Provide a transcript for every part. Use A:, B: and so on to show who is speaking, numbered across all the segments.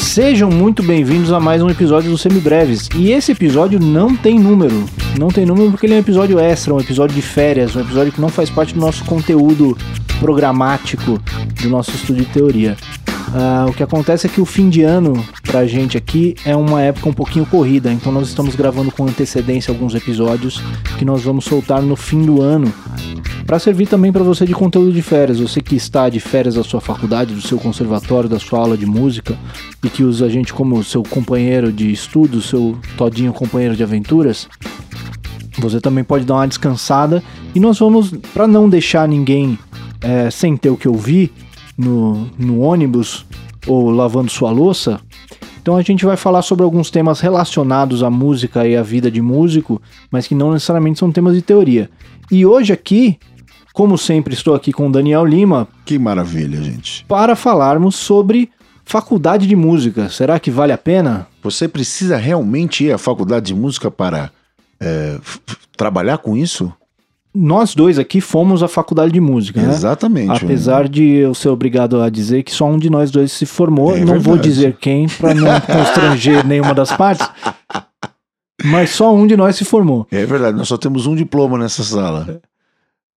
A: Sejam muito bem-vindos a mais um episódio do Semibreves. E esse episódio não tem número. Não tem número porque ele é um episódio extra, um episódio de férias, um episódio que não faz parte do nosso conteúdo programático do nosso estudo de teoria. Uh, o que acontece é que o fim de ano pra gente aqui é uma época um pouquinho corrida, então nós estamos gravando com antecedência alguns episódios que nós vamos soltar no fim do ano para servir também para você de conteúdo de férias. Você que está de férias da sua faculdade, do seu conservatório, da sua aula de música e que usa a gente como seu companheiro de estudo, seu todinho companheiro de aventuras, você também pode dar uma descansada e nós vamos, para não deixar ninguém é, sem ter o que ouvir, no, no ônibus ou lavando sua louça. Então a gente vai falar sobre alguns temas relacionados à música e à vida de músico, mas que não necessariamente são temas de teoria. E hoje aqui, como sempre, estou aqui com o Daniel Lima.
B: Que maravilha, gente.
A: Para falarmos sobre faculdade de música. Será que vale a pena?
B: Você precisa realmente ir à faculdade de música para é, trabalhar com isso?
A: Nós dois aqui fomos à faculdade de música, né?
B: Exatamente.
A: Apesar de eu ser obrigado a dizer que só um de nós dois se formou, é não verdade. vou dizer quem para não constranger nenhuma das partes. Mas só um de nós se formou.
B: É verdade, nós só temos um diploma nessa sala.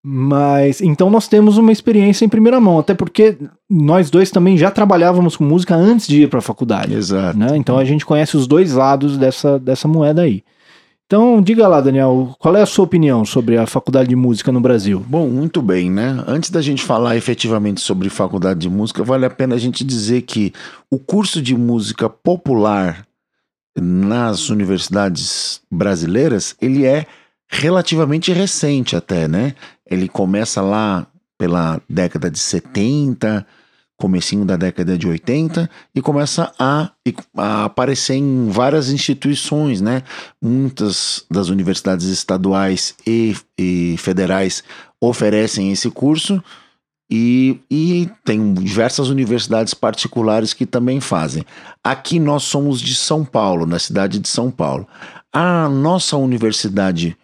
A: Mas então nós temos uma experiência em primeira mão, até porque nós dois também já trabalhávamos com música antes de ir para a faculdade.
B: Exato.
A: Né? Então a gente conhece os dois lados dessa, dessa moeda aí. Então, diga lá, Daniel, qual é a sua opinião sobre a faculdade de música no Brasil?
B: Bom, muito bem, né? Antes da gente falar efetivamente sobre faculdade de música, vale a pena a gente dizer que o curso de música popular nas universidades brasileiras, ele é relativamente recente até, né? Ele começa lá pela década de 70, comecinho da década de 80 e começa a, a, aparecer em várias instituições, né? Muitas das universidades estaduais e, e federais oferecem esse curso e, e tem diversas universidades particulares que também fazem. Aqui nós somos de São Paulo, na cidade de São Paulo. A nossa universidade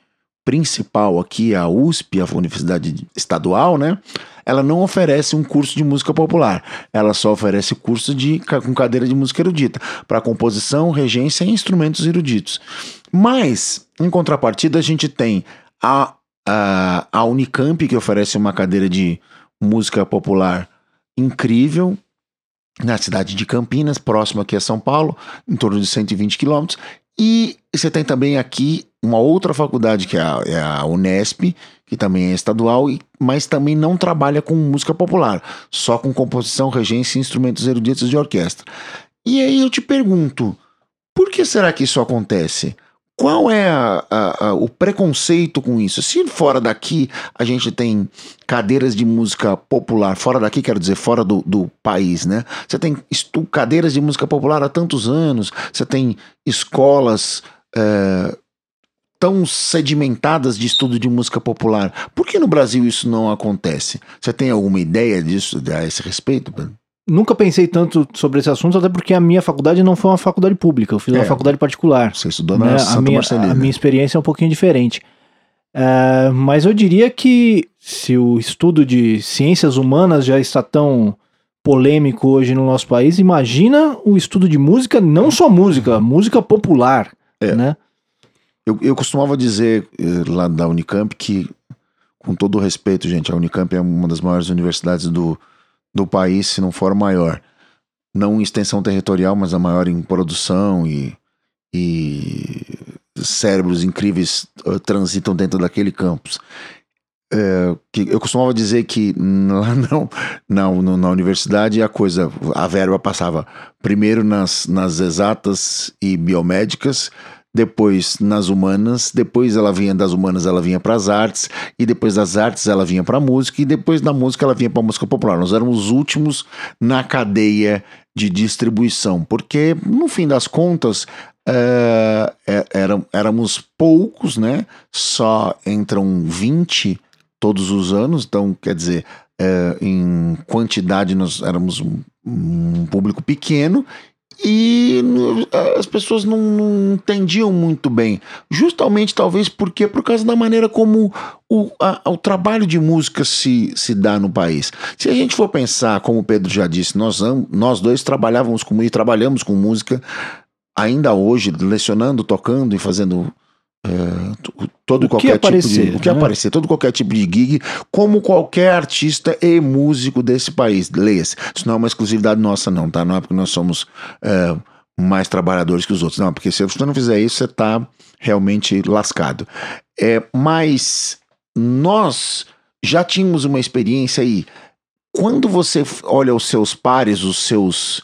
B: principal aqui, a USP, a Universidade Estadual, né? ela não oferece um curso de música popular. Ela só oferece curso de, com cadeira de música erudita, para composição, regência e instrumentos eruditos. Mas, em contrapartida, a gente tem a, a, a Unicamp, que oferece uma cadeira de música popular incrível, na cidade de Campinas, próximo aqui a São Paulo, em torno de 120 quilômetros. E você tem também aqui uma outra faculdade, que é a, é a Unesp, que também é estadual, mas também não trabalha com música popular, só com composição, regência e instrumentos eruditos de orquestra. E aí eu te pergunto, por que será que isso acontece? Qual é a, a, a, o preconceito com isso? Se fora daqui a gente tem cadeiras de música popular, fora daqui quero dizer fora do, do país, né? Você tem cadeiras de música popular há tantos anos, você tem escolas é, tão sedimentadas de estudo de música popular. Por que no Brasil isso não acontece? Você tem alguma ideia disso a esse respeito, Pedro?
A: Nunca pensei tanto sobre esse assunto, até porque a minha faculdade não foi uma faculdade pública, eu fiz é, uma faculdade particular.
B: Você estudou na né? Santa
A: a minha,
B: Marcelina.
A: A minha experiência é um pouquinho diferente. É, mas eu diria que se o estudo de ciências humanas já está tão polêmico hoje no nosso país, imagina o estudo de música, não só música, música popular, é. né?
B: Eu, eu costumava dizer eh, lá da Unicamp que, com todo o respeito, gente, a Unicamp é uma das maiores universidades do, do país, se não for maior. Não em extensão territorial, mas a maior em produção e, e cérebros incríveis uh, transitam dentro daquele campus. É, que eu costumava dizer que lá não, não, na universidade a coisa, a verba passava primeiro nas, nas exatas e biomédicas, depois nas humanas, depois ela vinha das humanas, ela vinha para as artes, e depois das artes ela vinha para a música, e depois da música ela vinha para a música popular. Nós éramos os últimos na cadeia de distribuição, porque no fim das contas uh, éramos poucos, né? Só entram 20 todos os anos, então quer dizer, uh, em quantidade nós éramos um, um público pequeno e as pessoas não, não, entendiam muito bem. Justamente, talvez, porque por causa da maneira como o, a, o trabalho de música se, se dá no país. Se a gente for pensar, como o Pedro já disse, nós, nós dois trabalhávamos com e trabalhamos com música ainda hoje, lecionando, tocando e fazendo é, todo
A: o
B: qualquer
A: aparecer,
B: tipo de, o que
A: né?
B: aparecer, todo qualquer tipo de gig, como qualquer artista e músico desse país. Leia-se. Isso não é uma exclusividade nossa, não, tá? Não é porque nós somos é, mais trabalhadores que os outros. Não, porque se você não fizer isso, você tá realmente lascado. É, mas nós já tínhamos uma experiência aí. Quando você olha os seus pares, os seus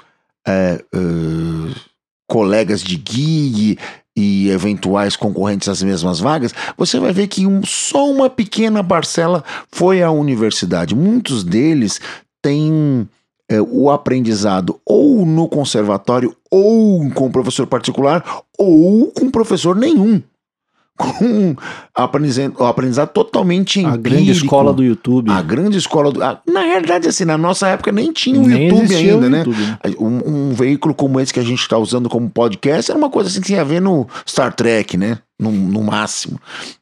B: é, uh, colegas de gig e eventuais concorrentes às mesmas vagas, você vai ver que um, só uma pequena parcela foi à universidade. Muitos deles têm é, o aprendizado ou no conservatório, ou com professor particular, ou com professor nenhum com aprendizado, aprendizado totalmente empírico.
A: A grande escola do YouTube.
B: A grande escola do. A, na realidade, assim, na nossa época nem tinha o
A: Nem
B: YouTube ainda,
A: o
B: né?
A: YouTube?
B: Um, um veículo como esse que a gente está usando como podcast era uma coisa assim que tinha a ver no Star Trek, né? No, no máximo.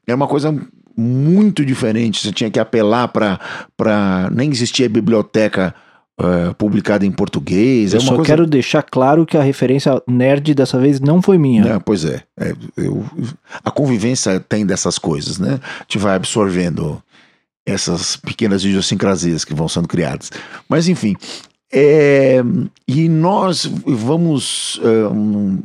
B: Era uma coisa muito diferente. Você tinha que apelar para. Nem existia biblioteca. Uh, publicada em português.
A: Eu
B: é
A: só
B: coisa...
A: quero deixar claro que a referência nerd dessa vez não foi minha.
B: É, pois é. é eu, a convivência tem dessas coisas, né? A gente vai absorvendo essas pequenas idiosincrasias que vão sendo criadas. Mas, enfim. É, e nós vamos um,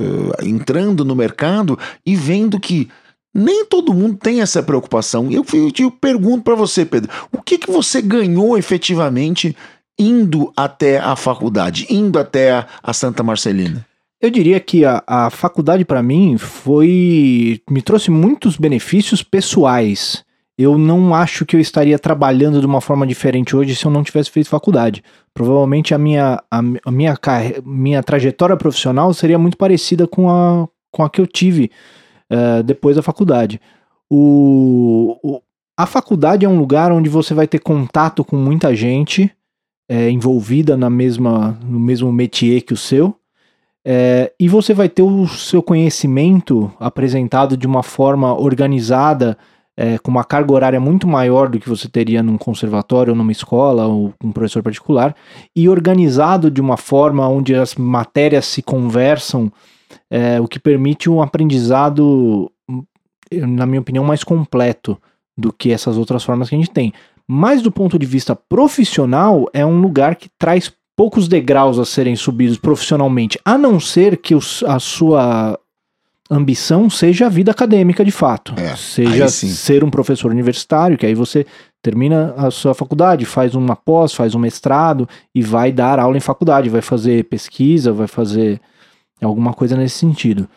B: uh, entrando no mercado e vendo que nem todo mundo tem essa preocupação. Eu, eu, pergunto para você, Pedro, o que, que você ganhou efetivamente indo até a faculdade, indo até a, a Santa Marcelina?
A: Eu diria que a, a faculdade para mim foi me trouxe muitos benefícios pessoais. Eu não acho que eu estaria trabalhando de uma forma diferente hoje se eu não tivesse feito faculdade. Provavelmente a minha, a, a minha, minha trajetória profissional seria muito parecida com a, com a que eu tive uh, depois da faculdade. O, o, a faculdade é um lugar onde você vai ter contato com muita gente é, envolvida na mesma, no mesmo métier que o seu. É, e você vai ter o seu conhecimento apresentado de uma forma organizada, é, com uma carga horária muito maior do que você teria num conservatório ou numa escola ou um professor particular, e organizado de uma forma onde as matérias se conversam, é, o que permite um aprendizado, na minha opinião, mais completo do que essas outras formas que a gente tem. Mas do ponto de vista profissional, é um lugar que traz poucos degraus a serem subidos profissionalmente, a não ser que os, a sua ambição seja a vida acadêmica de fato.
B: É,
A: seja ser um professor universitário, que aí você termina a sua faculdade, faz uma pós, faz um mestrado e vai dar aula em faculdade, vai fazer pesquisa, vai fazer alguma coisa nesse sentido.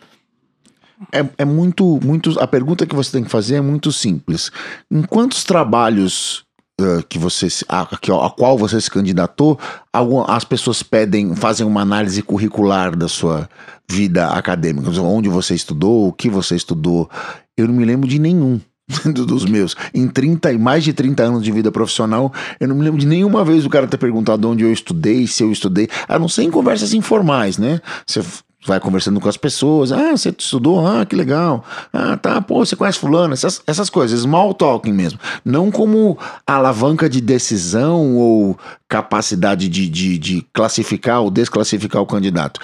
B: É, é muito, muito. A pergunta que você tem que fazer é muito simples. Em quantos trabalhos uh, que você a, que- a qual você se candidatou, algum- as pessoas pedem, fazem uma análise curricular da sua vida acadêmica, onde você estudou, o que você estudou. Eu não me lembro de nenhum. Dos meus. Em 30 e mais de 30 anos de vida profissional, eu não me lembro de nenhuma vez o cara ter perguntado onde eu estudei, se eu estudei, a não ser em conversas informais, né? Você vai conversando com as pessoas, ah, você estudou, ah, que legal, ah, tá, pô, você conhece fulano, essas, essas coisas, small talking mesmo. Não como alavanca de decisão ou capacidade de, de, de classificar ou desclassificar o candidato.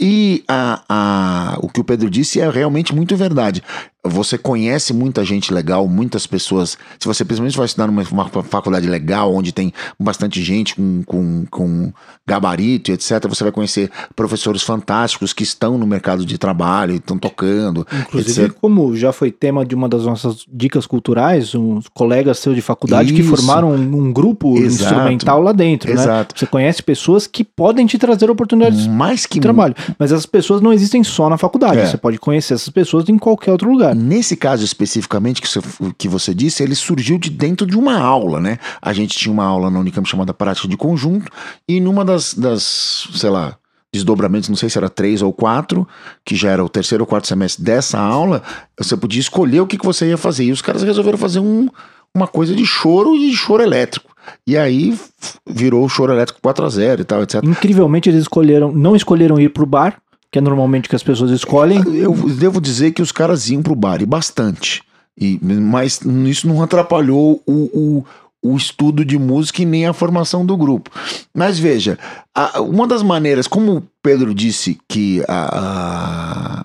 B: E a, a, o que o Pedro disse é realmente muito verdade. Você conhece muita gente legal, muitas pessoas. Se você principalmente vai estudar numa uma faculdade legal, onde tem bastante gente com, com, com gabarito etc., você vai conhecer professores fantásticos que estão no mercado de trabalho, estão tocando,
A: Inclusive,
B: etc.
A: como já foi tema de uma das nossas dicas culturais, uns colegas seus de faculdade que
B: Isso.
A: formaram um, um grupo
B: Exato.
A: instrumental lá dentro, né?
B: Exato.
A: Você conhece pessoas que podem te trazer oportunidades
B: Mais que
A: de trabalho. Mas essas pessoas não existem só na faculdade.
B: É.
A: Você pode conhecer essas pessoas em qualquer outro lugar.
B: Nesse caso especificamente que você, que você disse, ele surgiu de dentro de uma aula, né? A gente tinha uma aula na Unicamp chamada Prática de Conjunto, e numa das, das sei lá, desdobramentos, não sei se era três ou quatro, que já era o terceiro ou quarto semestre dessa aula, você podia escolher o que, que você ia fazer. E os caras resolveram fazer um, uma coisa de choro e de choro elétrico. E aí virou o choro elétrico 4 a 0 e tal, etc.
A: Incrivelmente eles escolheram, não escolheram ir pro bar, que é normalmente que as pessoas escolhem.
B: Eu devo dizer que os caras iam pro bar, e bastante. E, mas isso não atrapalhou o, o, o estudo de música e nem a formação do grupo. Mas veja, a- uma das maneiras, como o Pedro disse que a, a,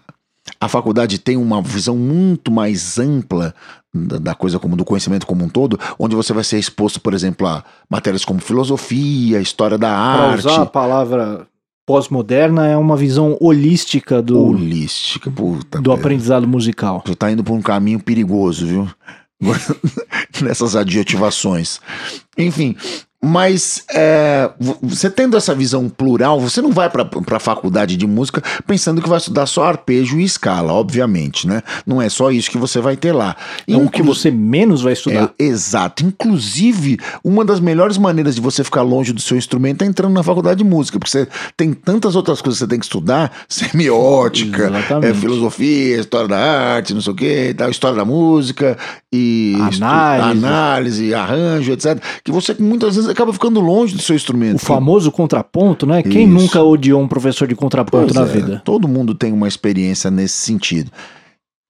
B: a faculdade tem uma visão muito mais ampla da, da coisa como do conhecimento como um todo, onde você vai ser exposto, por exemplo, a matérias como filosofia, história da
A: Para
B: arte.
A: usar a palavra pós-moderna, é uma visão holística do,
B: Holística, puta.
A: do
B: Pedro.
A: aprendizado musical.
B: Você tá indo por um caminho perigoso, viu? Nessas adjetivações. Enfim, mas é, vo- você tendo essa visão plural, você não vai para a faculdade de música pensando que vai estudar só arpejo e escala, obviamente, né? Não é só isso que você vai ter lá.
A: É o que você menos vai estudar.
B: é, exato. Inclusive, uma das melhores maneiras de você ficar longe do seu instrumento é entrando na faculdade de música, porque você tem tantas outras coisas que você tem que estudar, semiótica, é, filosofia, história da arte, não sei o que, tal, história da música e
A: Análise.
B: análise, arranjo, etc. Que você muitas vezes acaba ficando longe do seu instrumento.
A: O famoso contraponto, né? Quem
B: Isso.
A: nunca odiou um professor de contraponto
B: Pois
A: na
B: é,
A: vida?
B: Todo mundo tem uma experiência nesse sentido.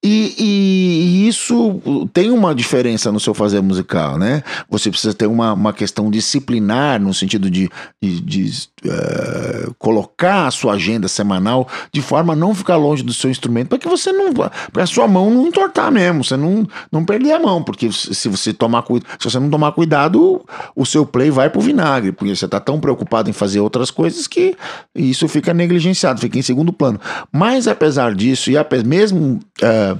B: E, e- e isso tem uma diferença no seu fazer musical, né? Você precisa ter uma, uma questão disciplinar, no sentido de, de- de, eh, colocar a sua agenda semanal de forma a não ficar longe do seu instrumento, para que você não. para a sua mão não entortar mesmo, você não, não perder a mão, porque se você tomar se você não tomar cuidado, o seu play vai pro vinagre, porque você tá tão preocupado em fazer outras coisas que isso fica negligenciado, fica em segundo plano. Mas apesar disso, e ape- mesmo eh,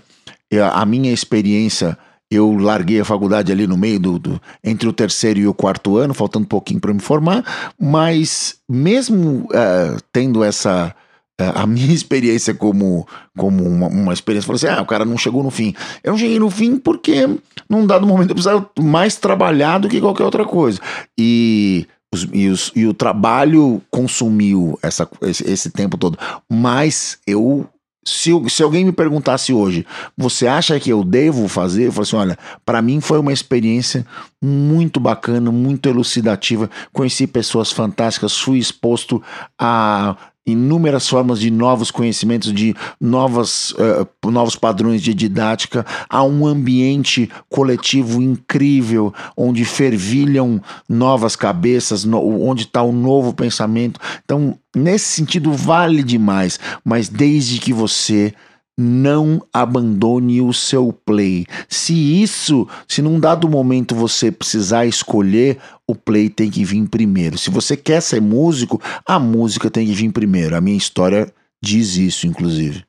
B: a minha experiência, eu larguei a faculdade ali no meio do, do- entre o terceiro e o quarto ano, faltando um pouquinho para me formar, mas mesmo eh, tendo essa eh, a minha experiência como, como uma, uma experiência, falou assim: ah, o cara não chegou no fim. Eu não cheguei no fim porque, num dado momento, eu precisava mais trabalhar do que qualquer outra coisa. E, os- e, os- e o trabalho consumiu essa, esse, esse tempo todo. Mas eu. Se, se alguém me perguntasse hoje, você acha que eu devo fazer? Eu falo assim: olha, para mim foi uma experiência muito bacana, muito elucidativa. Conheci pessoas fantásticas, fui exposto a inúmeras formas de novos conhecimentos, de novas, eh, novos padrões de didática, a um ambiente coletivo incrível, onde fervilham novas cabeças, no- onde está o novo pensamento. Então, nesse sentido, vale demais, mas desde que você não abandone o seu play. Se isso, se num dado momento você precisar escolher, o play tem que vir primeiro. Se você quer ser músico, a música tem que vir primeiro. A minha história diz isso, inclusive.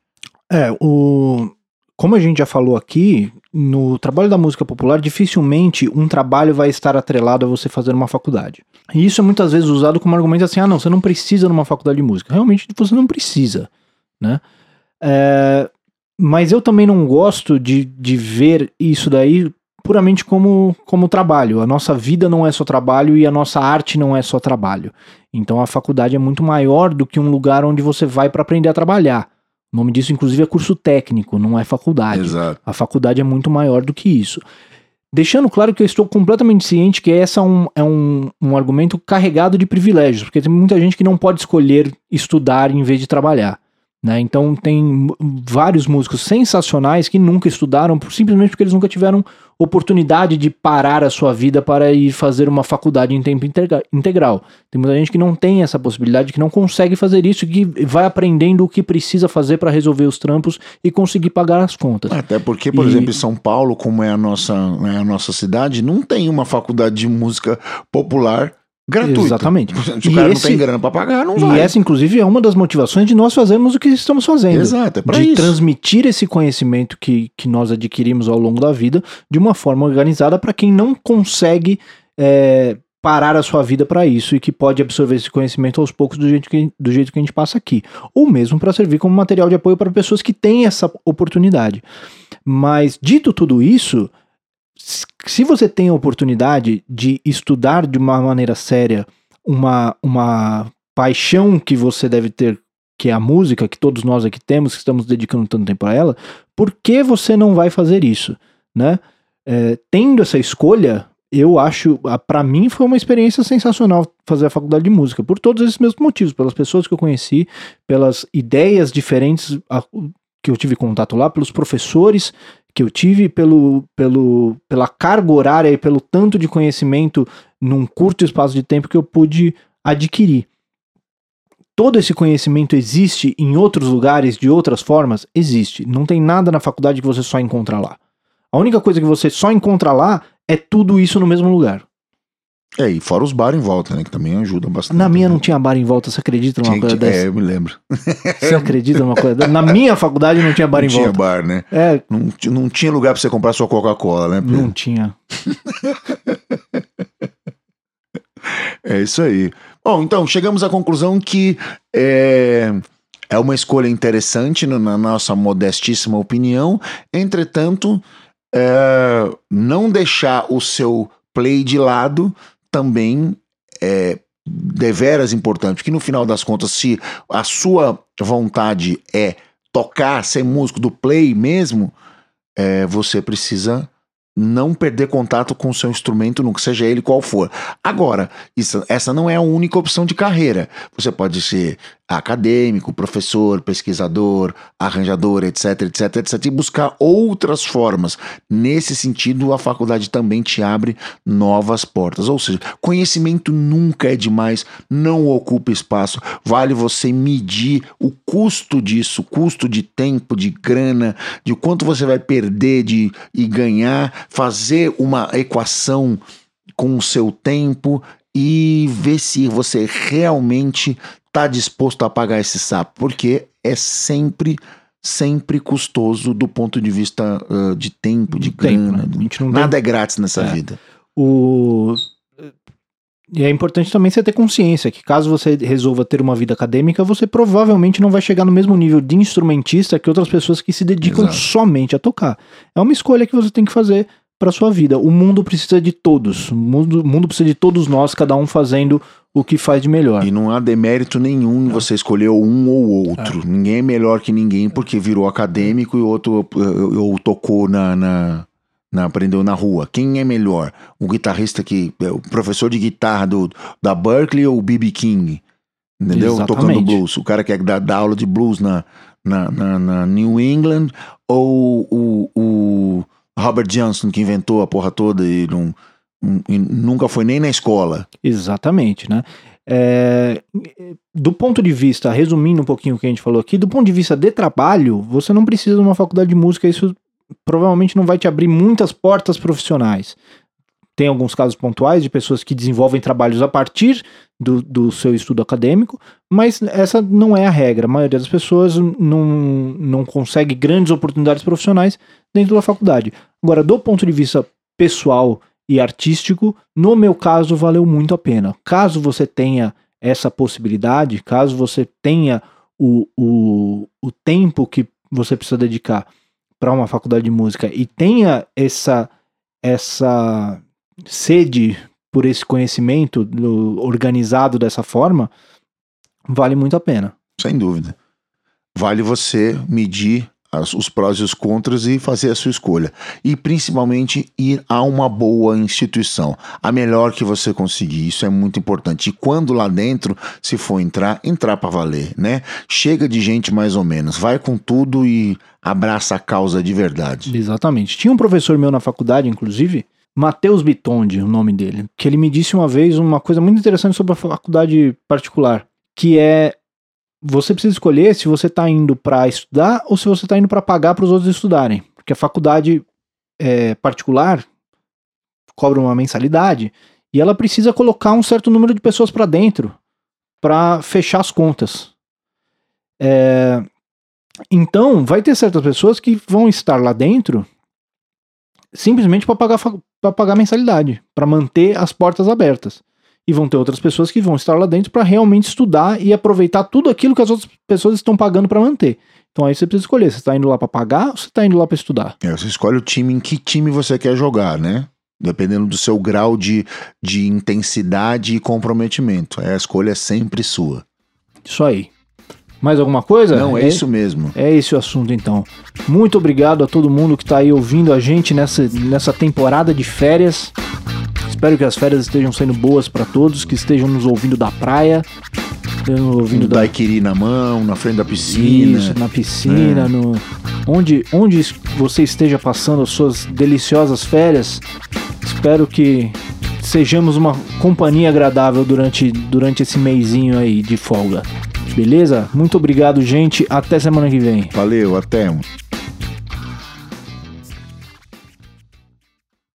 A: É, o. Como a gente já falou aqui, no trabalho da música popular, dificilmente um trabalho vai estar atrelado a você fazer uma faculdade. E isso é muitas vezes usado como argumento assim: ah, não, você não precisa numa faculdade de música. Realmente você não precisa, né? É, mas eu também não gosto de, de ver isso daí puramente como, como trabalho. A nossa vida não é só trabalho e a nossa arte não é só trabalho. Então a faculdade é muito maior do que um lugar onde você vai para aprender a trabalhar. O nome disso, inclusive, é curso técnico, não é faculdade.
B: Exato.
A: A faculdade é muito maior do que isso. Deixando claro que eu estou completamente ciente que esse é um, é um, um argumento carregado de privilégios, porque tem muita gente que não pode escolher estudar em vez de trabalhar. Né? Então tem vários músicos sensacionais que nunca estudaram por- simplesmente porque eles nunca tiveram oportunidade de parar a sua vida para ir fazer uma faculdade em tempo integra- integral. Tem muita gente que não tem essa possibilidade, que não consegue fazer isso, que vai aprendendo o que precisa fazer para resolver os trampos e conseguir pagar as contas.
B: Até porque, por
A: E-
B: exemplo, em São Paulo, como é a nossa, é a nossa cidade, não tem uma faculdade de música popular gratuita.
A: Exatamente.
B: Se o
A: E
B: cara
A: esse-
B: não tem grana para pagar, não
A: E
B: vai.
A: essa, inclusive, é uma das motivações de nós fazermos o que estamos fazendo.
B: Exato, é para
A: de
B: isso.
A: transmitir esse conhecimento que, que nós adquirimos ao longo da vida de uma forma organizada para quem não consegue é, parar a sua vida para isso e que pode absorver esse conhecimento aos poucos do jeito que, do jeito que a gente passa aqui. Ou mesmo para servir como material de apoio para pessoas que têm essa oportunidade. Mas, dito tudo isso, se você tem a oportunidade de estudar de uma maneira séria uma, uma paixão que você deve ter, que é a música, que todos nós aqui temos, que estamos dedicando tanto tempo a ela, por que você não vai fazer isso? Né? É, tendo essa escolha, eu acho, para mim foi uma experiência sensacional fazer a faculdade de música, por todos esses mesmos motivos, pelas pessoas que eu conheci, pelas ideias diferentes que eu tive contato lá, pelos professores que eu tive, pelo, pelo, pela carga horária e pelo tanto de conhecimento num curto espaço de tempo que eu pude adquirir. Todo esse conhecimento existe em outros lugares, de outras formas? Existe. Não tem nada na faculdade que você só encontra lá. A única coisa que você só encontra lá é tudo isso no mesmo lugar.
B: É, e fora os bar em volta, né? Que também ajudam bastante.
A: Na minha não tinha bar em volta, você acredita numa tinha, coisa
B: tinha,
A: dessa?
B: É, eu me lembro.
A: Você acredita numa coisa dessa? Na minha faculdade não tinha bar
B: não
A: em volta.
B: Não tinha bar, né?
A: É.
B: Não, não tinha lugar pra você comprar sua Coca-Cola, né?
A: Pedro? Não tinha.
B: é isso aí. Bom, então, chegamos à conclusão que é, é uma escolha interessante, na nossa modestíssima opinião. Entretanto, é, não deixar o seu play de lado também é deveras importante, porque no final das contas, se a sua vontade é tocar, ser músico do play mesmo, é, você precisa não perder contato com o seu instrumento, nunca seja ele qual for. Agora, isso, essa não é a única opção de carreira. Você pode ser acadêmico, professor, pesquisador, arranjador, etc, etc, etc, e buscar outras formas. Nesse sentido, a faculdade também te abre novas portas. Ou seja, conhecimento nunca é demais, não ocupa espaço. Vale você medir o custo disso, custo de tempo, de grana, de quanto você vai perder de e ganhar, fazer uma equação com o seu tempo e ver se você realmente está disposto a pagar esse sapo, porque é sempre sempre custoso do ponto de vista uh, de tempo, de tempo, grana. Né? Nada tem... é grátis nessa é. vida.
A: O... E é importante também você ter consciência que caso você resolva ter uma vida acadêmica, você provavelmente não vai chegar no mesmo nível de instrumentista que outras pessoas que se dedicam Exato. somente a tocar. É uma escolha que você tem que fazer para sua vida. O mundo precisa de todos. O mundo, o mundo precisa de todos nós, cada um fazendo o que faz de melhor.
B: E não há demérito nenhum em você escolher um ou outro. É. Ninguém é melhor que ninguém porque virou acadêmico e outro ou tocou na, na, na, aprendeu na rua. Quem é melhor? O guitarrista que é o professor de guitarra do, da Berkeley ou o B.B. King? Entendeu? Exatamente. Tocando blues. O cara que é dar, dar aula de blues na, na, na, na New England ou o, o Robert Johnson que inventou a porra toda e não, e nunca foi nem na escola.
A: Exatamente, né? É, do ponto de vista, resumindo um pouquinho o que a gente falou aqui, do ponto de vista de trabalho, você não precisa de uma faculdade de música, isso provavelmente não vai te abrir muitas portas profissionais. Tem alguns casos pontuais de pessoas que desenvolvem trabalhos a partir do, do seu estudo acadêmico, mas essa não é a regra. A maioria das pessoas não, não consegue grandes oportunidades profissionais dentro da faculdade. Agora, do ponto de vista pessoal e artístico, no meu caso, valeu muito a pena. Caso você tenha essa possibilidade, caso você tenha o, o, o tempo que você precisa dedicar para uma faculdade de música e tenha essa essa sede por esse conhecimento do, organizado dessa forma, vale muito a pena.
B: Sem dúvida. Vale você medir as, os prós e os contras e fazer a sua escolha. E principalmente ir a uma boa instituição, a melhor que você conseguir. Isso é muito importante. E quando lá dentro, se for entrar, entrar para valer, né? Chega de gente mais ou menos, vai com tudo e abraça a causa de verdade.
A: Exatamente. Tinha um professor meu na faculdade, inclusive, Matheus Bitondi, o nome dele, que ele me disse uma vez uma coisa muito interessante sobre a faculdade particular, que é você precisa escolher se você está indo para estudar ou se você está indo para pagar para os outros estudarem, porque a faculdade é, particular cobra uma mensalidade e ela precisa colocar um certo número de pessoas para dentro para fechar as contas. É, então, vai ter certas pessoas que vão estar lá dentro simplesmente para pagar, pagar mensalidade, para manter as portas abertas. E vão ter outras pessoas que vão estar lá dentro para realmente estudar e aproveitar tudo aquilo que as outras pessoas estão pagando para manter. Então aí você precisa escolher, você está indo lá para pagar ou você está indo lá para estudar?
B: É, você escolhe o time, em que time você quer jogar, né? Dependendo do seu grau de, de intensidade e comprometimento. É, a escolha é sempre sua.
A: Isso aí. Mais alguma coisa?
B: Não, é, é, isso mesmo.
A: É esse o assunto então. Muito obrigado a todo mundo que está aí ouvindo a gente nessa, nessa temporada de férias. espero que as férias estejam sendo boas para todos, que estejam nos ouvindo da praia, nos ouvindo da
B: daiquiri na mão, na frente da piscina.
A: Isso, na piscina,
B: É.
A: no onde onde você esteja passando as suas deliciosas férias. Espero que sejamos uma companhia agradável durante durante esse meizinho aí de folga. Beleza? Muito obrigado, gente. Até semana que vem.
B: Valeu, até.